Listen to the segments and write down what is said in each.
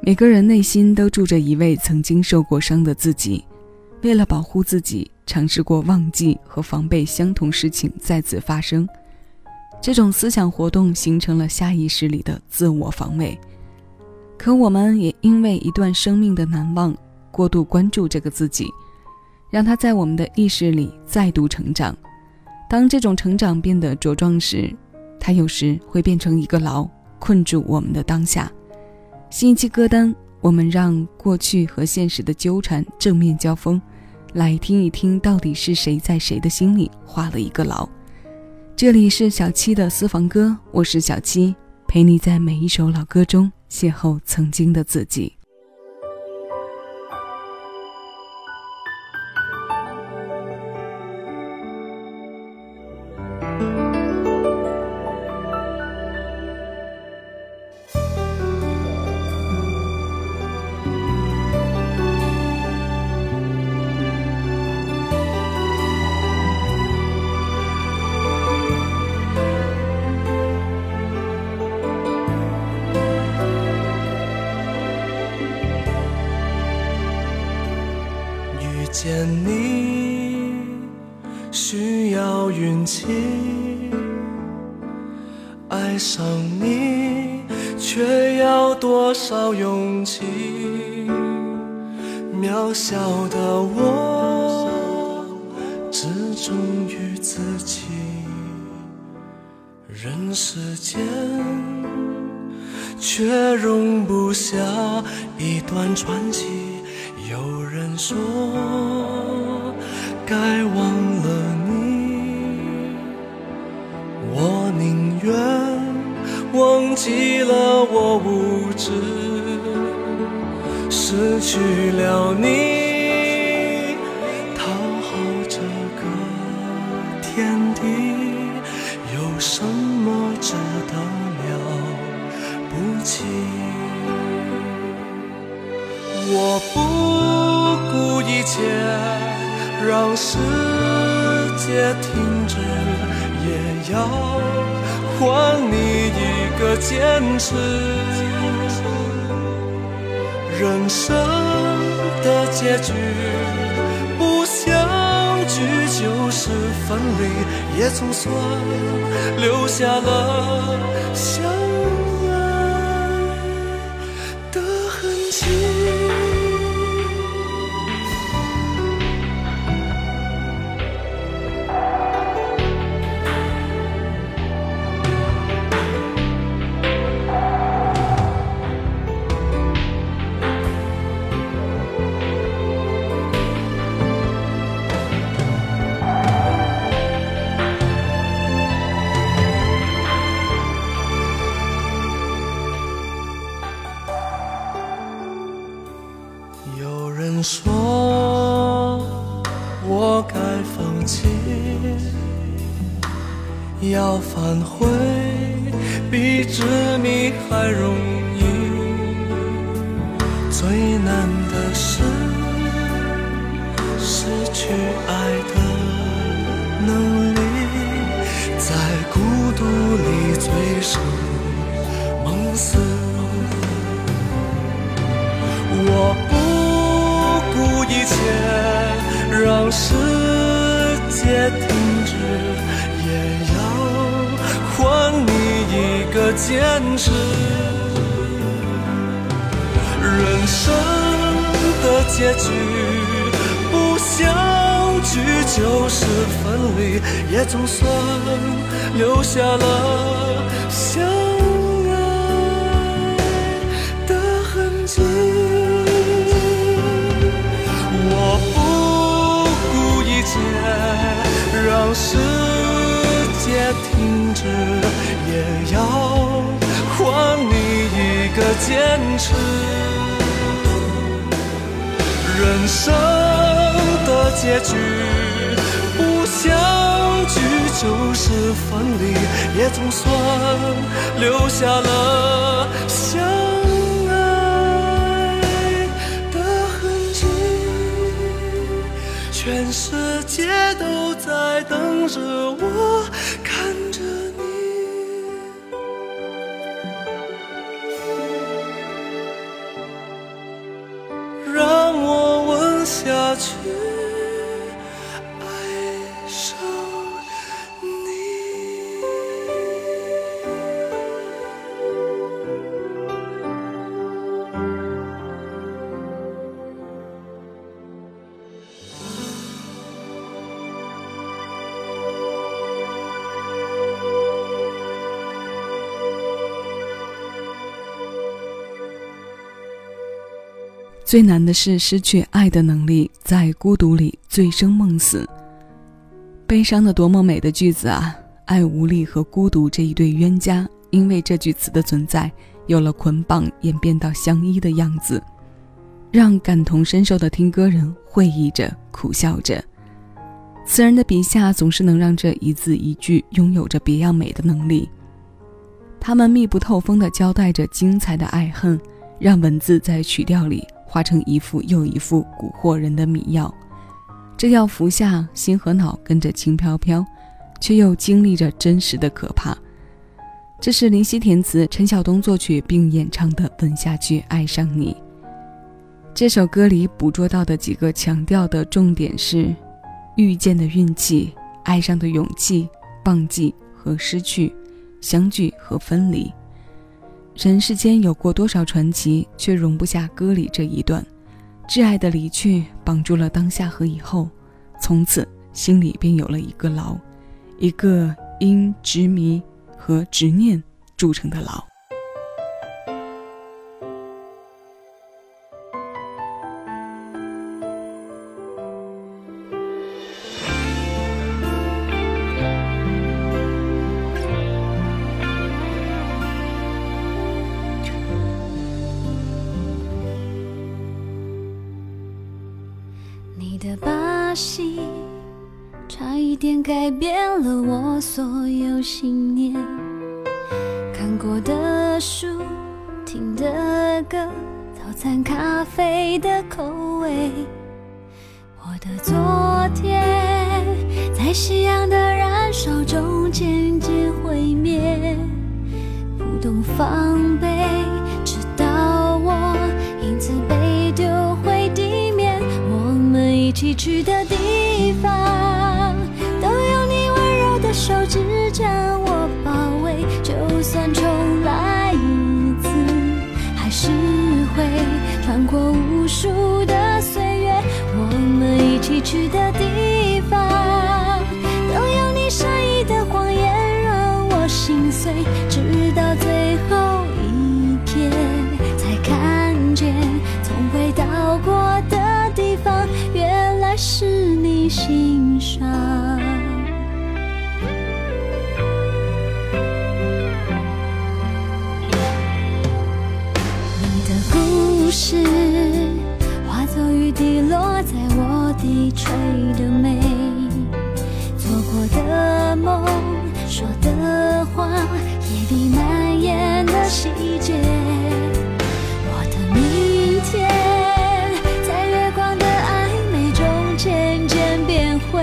每个人内心都住着一位曾经受过伤的自己，为了保护自己，尝试过忘记和防备相同事情再次发生。这种思想活动形成了下意识里的自我防卫。可我们也因为一段生命的难忘，过度关注这个自己，让他在我们的意识里再度成长。当这种成长变得茁壮时，他有时会变成一个牢，困住我们的当下。新一期歌单，我们让过去和现实的纠缠正面交锋，来听一听到底是谁在谁的心里画了一个牢。这里是小七的私房歌，我是小七，陪你在每一首老歌中邂逅曾经的自己。见你需要运气，爱上你却要多少勇气？渺小的我只忠于自己，人世间却容不下一段传奇。有人说该忘了你，我宁愿忘记了我无知，失去了你，坚持。人生的结局，不相聚就是分离，也总算留下了心，要反悔比执迷还容易。最难的是失去爱的能力，在孤独里醉生梦死。我不顾一切。让世也停止，也要还你一个坚持。人生的结局，不相聚就是分离，也总算留下了相。让世界停止，也要还你一个坚持。人生的结局，不相聚就是分离，也总算留下了着我，最难的是失去爱的能力，在孤独里醉生梦死。悲伤的多么美的句子啊！爱无力和孤独这一对冤家，因为这句词的存在，有了捆绑，演变到相依的样子，让感同身受的听歌人会意着，苦笑着。词人的笔下总是能让这一字一句拥有着别样美的能力，他们密不透风地交代着精彩的爱恨，让文字在曲调里。化成一副又一副蛊惑人的迷药，这药服下，心和脑跟着轻飘飘，却又经历着真实的可怕。这是林夕填词，陈晓东作曲并演唱的《吻下去爱上你》。这首歌里捕捉到的几个强调的重点是：遇见的运气、爱上的勇气、忘记和失去、相聚和分离。人世间有过多少传奇，却容不下歌里这一段。挚爱的离去，绑住了当下和以后，从此心里便有了一个牢，一个因执迷和执念铸成的牢。改变了我所有信念，看过的书，听的歌，早餐咖啡的口味。我的昨天，在夕阳的燃烧中渐渐毁灭，不懂防备，直到我影子被丢回地面。我们一起去的地过无数的岁月。我们一起去的地方，都有你善意的谎言让我心碎，直到最后一瞥，才看见从未到过的地方，原来是你心上。你的故事吹的美，做过的梦，说的话，夜里蔓延的细节。我的明天，在月光的暧昧中渐渐变灰，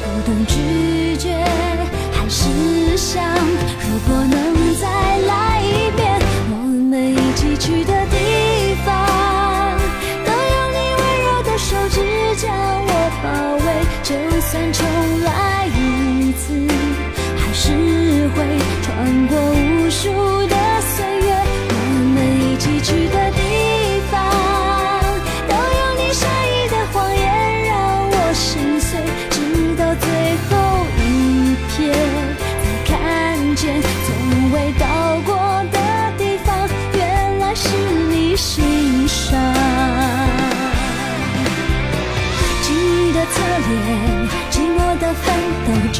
不懂拒绝，还是想，算重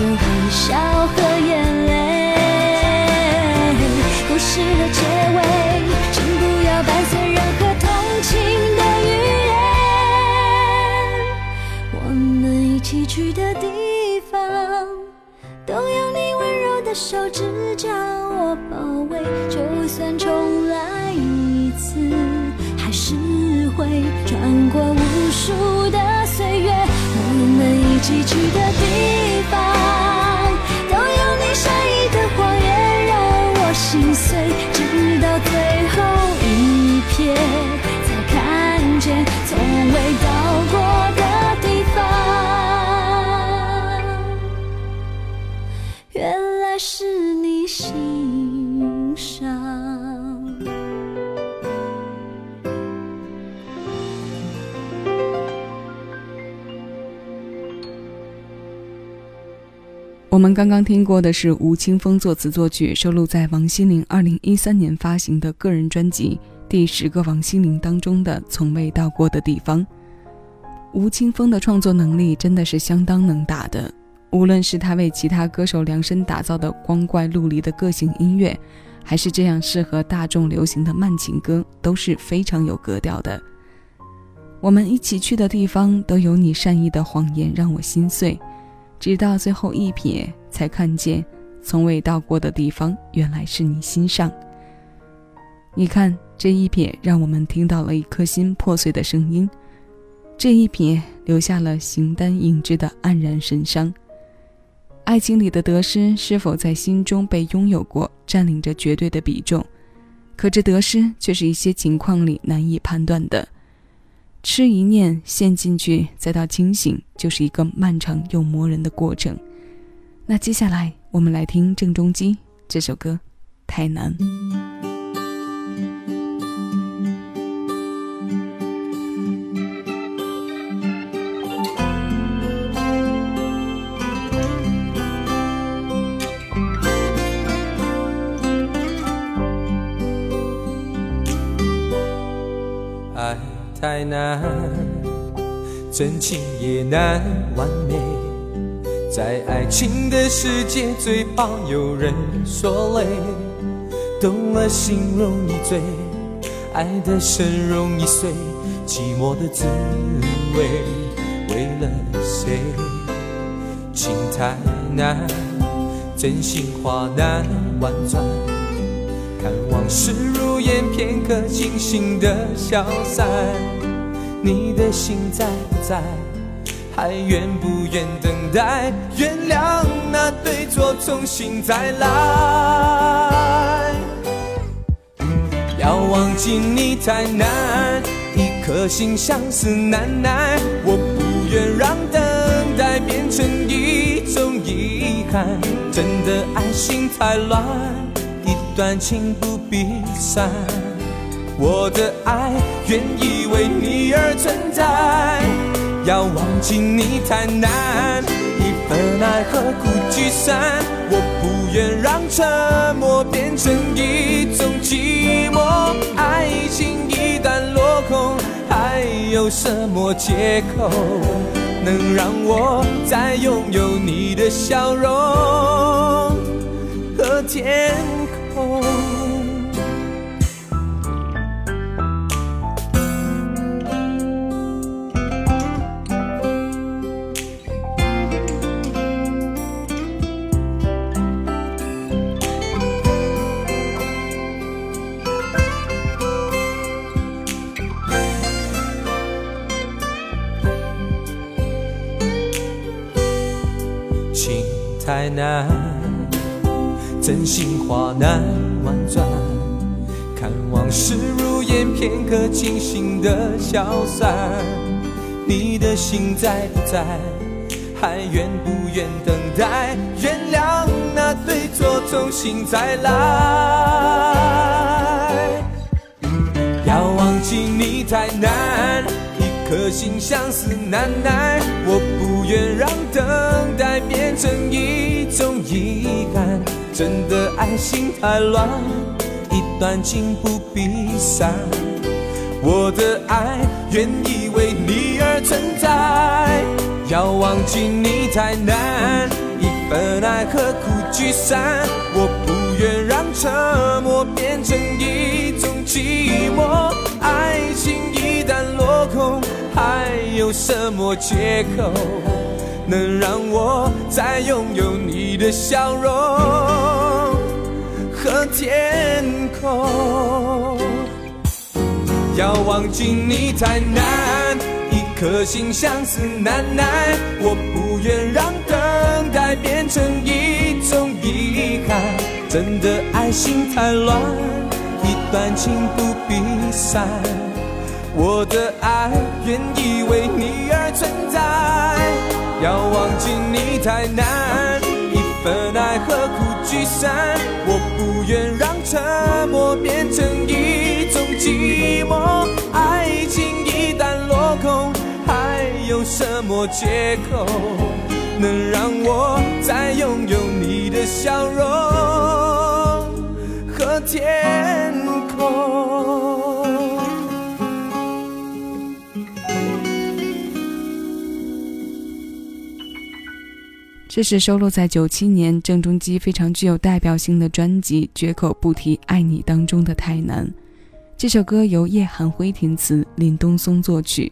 着微笑和眼泪，故事的结尾，请不要伴随任何同情的语言。我们一起去的地方，都有你温柔的手指将我包围。就算重来一次，还是会穿过无数的。崎岖的地方都有你善意的谎言让我心碎直到最后一瞥才看见从未到过的地方。原来是你心。我们刚刚听过的是吴青峰作词作曲，收录在王心凌2013年发行的个人专辑《第十个王心凌》当中的《从未到过的地方》。吴青峰的创作能力真的是相当能打的，无论是他为其他歌手量身打造的光怪陆离的个性音乐，还是这样适合大众流行的慢情歌，都是非常有格调的。我们一起去的地方，都有你善意的谎言让我心碎，直到最后一瞥，才看见从未到过的地方，原来是你心上。你看这一瞥，让我们听到了一颗心破碎的声音。这一瞥留下了形单影只的黯然神伤。爱情里的得失是否在心中被拥有过，占领着绝对的比重？可这得失却是一些情况里难以判断的。吃一念，陷进去，再到清醒，就是一个漫长又磨人的过程。那接下来，我们来听郑中基这首歌，《太难》。真情也难完美。在爱情的世界，最怕有人说累。懂了心容易醉，爱的深容易碎，寂寞的滋味，为了谁？情太难，真心话难婉转。看往事如烟，片刻清醒的消散。你的心在不在？还愿不愿等待？原谅那对错，重新再来。要忘记你太难，一颗心相思难耐。我不愿让等待变成一种遗憾。真的爱心太乱。一段情不必散，我的爱愿意为你而存在。要忘记你太难，一份爱何苦聚散？我不愿让沉默变成一种寂寞。爱情一旦落空，还有什么借口能让我再拥有你的笑容和天？空太难。真心话难婉转，看往事如烟，片刻清醒的消散。你的心在不在？还愿不愿等待？原谅那对错，重新再来。要忘记你太难，一颗心相思难耐。我不愿让等待变成一种遗憾。真的爱心太乱，一段情不必散。我的爱愿意为你而存在，要忘记你太难。一份爱何苦聚散？我不愿让沉默变成一种寂寞。爱情一旦落空，还有什么借口？能让我再拥有你的笑容和天空。要忘记你太难，一颗心相思难耐。我不愿让等待变成一种遗憾。真的爱心太乱，一段情不必散。我的爱愿意为你而存在。要忘记你太难，一份爱何苦聚散？我不愿让沉默变成一种寂寞。爱情一旦落空，还有什么借口能让我再拥有你的笑容和天空。这是收录在九七年郑中基非常具有代表性的专辑《绝口不提爱你》当中的《太难》。这首歌由叶寒辉填词，林东松作曲。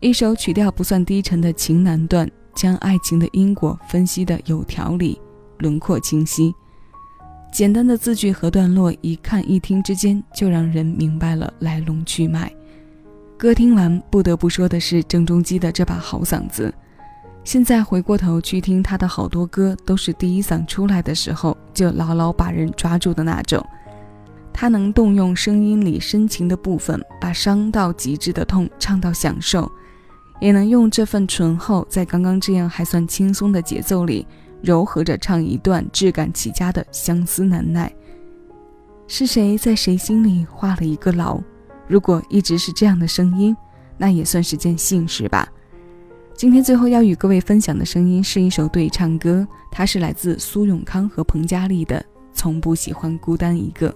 一首曲调不算低沉的情难断，将爱情的因果分析的有条理，轮廓清晰。简单的字句和段落，一看一听之间就让人明白了来龙去脉。歌听完，不得不说的是郑中基的这把好嗓子。现在回过头去听他的好多歌，都是第一嗓出来的时候就牢牢把人抓住的那种。他能动用声音里深情的部分，把伤到极致的痛唱到享受，也能用这份醇厚，在刚刚这样还算轻松的节奏里，柔和着唱一段质感极佳的相思难耐。是谁在谁心里画了一个牢？如果一直是这样的声音，那也算是件幸事吧。今天最后要与各位分享的声音是一首对唱歌，它是来自苏永康和彭佳丽的《从不喜欢孤单一个》。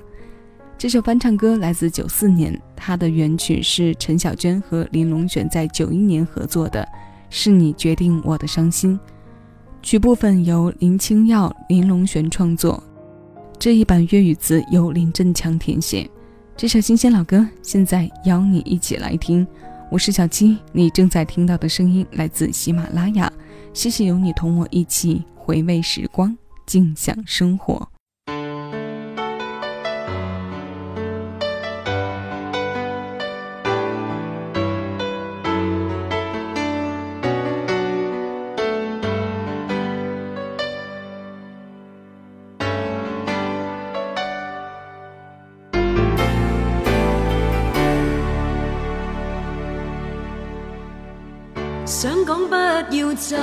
这首翻唱歌来自九四年，它的原曲是陈小娟和林隆璇在九一年合作的，《是你决定我的伤心》。曲部分由林清耀、林隆璇创作，这一版粤语词由林振强填写。这首新鲜老歌，现在邀你一起来听。我是小七，你正在听到的声音来自喜马拉雅。谢谢有你同我一起回味时光，静享生活。不要走，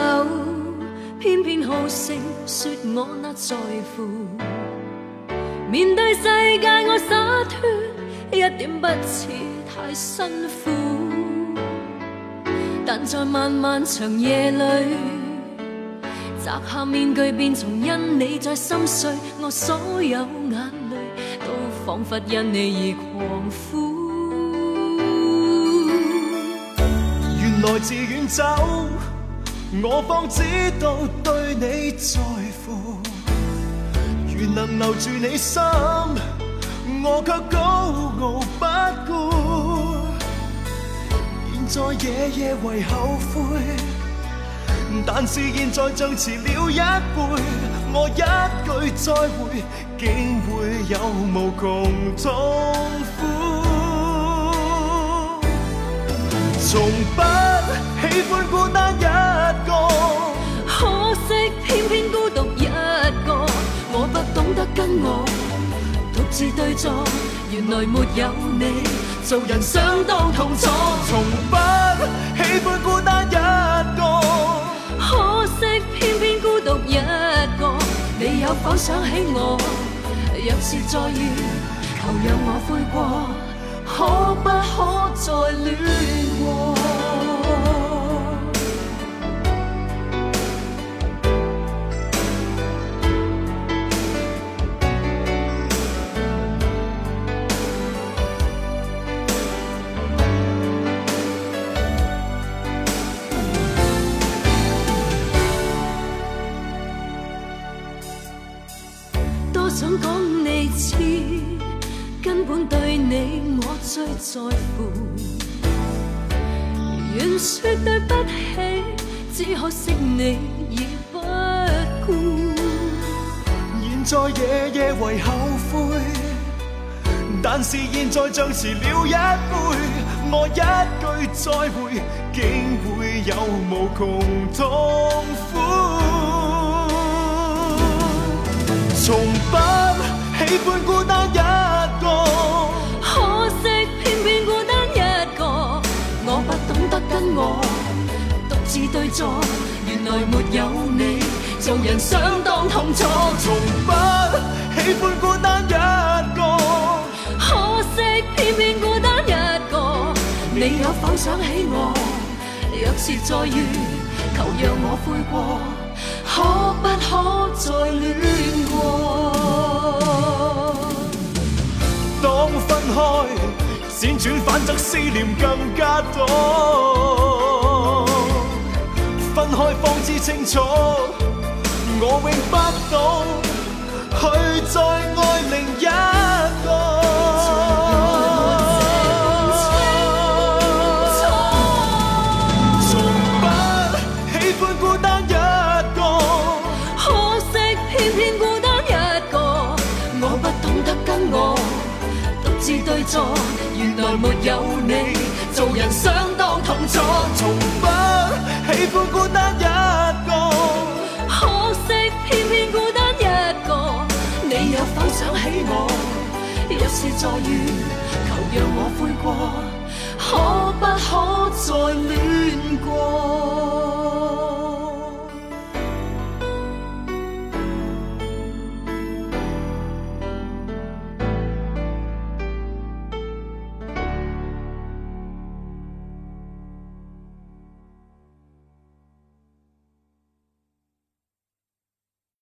偏偏好声说我那在乎。面对世界我洒脱，一点不似太辛苦。但在漫漫长夜里，摘下面具，便从因你在心碎，我所有眼泪都仿佛因你而狂呼。原来自愿走，我方知道对你在乎。如能留住你心，我却高傲不顾。现在夜夜为后悔，但是现在像迟了一辈。我一句再会，竟会有无穷痛苦。从不喜欢孤单一个，可惜偏偏孤独一个。我不懂得跟我独自对坐，原来没有你，做人相当痛楚。从不喜欢孤单一个，可惜偏偏孤独一个。你有否想起我？若是再遇，求让我悔过。可不可再恋过？你我最在乎，愿说对不起，只可惜你已不顾。现在夜夜为后悔，但是现在像迟了一杯。我一句再会，竟会有无穷痛苦。从不喜欢孤单独自对坐，原来没有你，做人相当痛楚。从不喜欢孤单一个，可惜偏偏孤单一个。你有否想起我？若是再遇，求让我悔过。可不可再恋过？当分开，辗转反侧，思念更加多。分开方知清楚，我永不懂去再爱另一个。从不喜欢孤单一个。可惜偏偏孤单一个，我不懂得跟我独自对坐，原来没有你，做人相当痛楚。从不喜欢孤单一个，可惜偏偏孤单一个。你有否想起我？若是再遇，求让我悔过，可不可再恋过？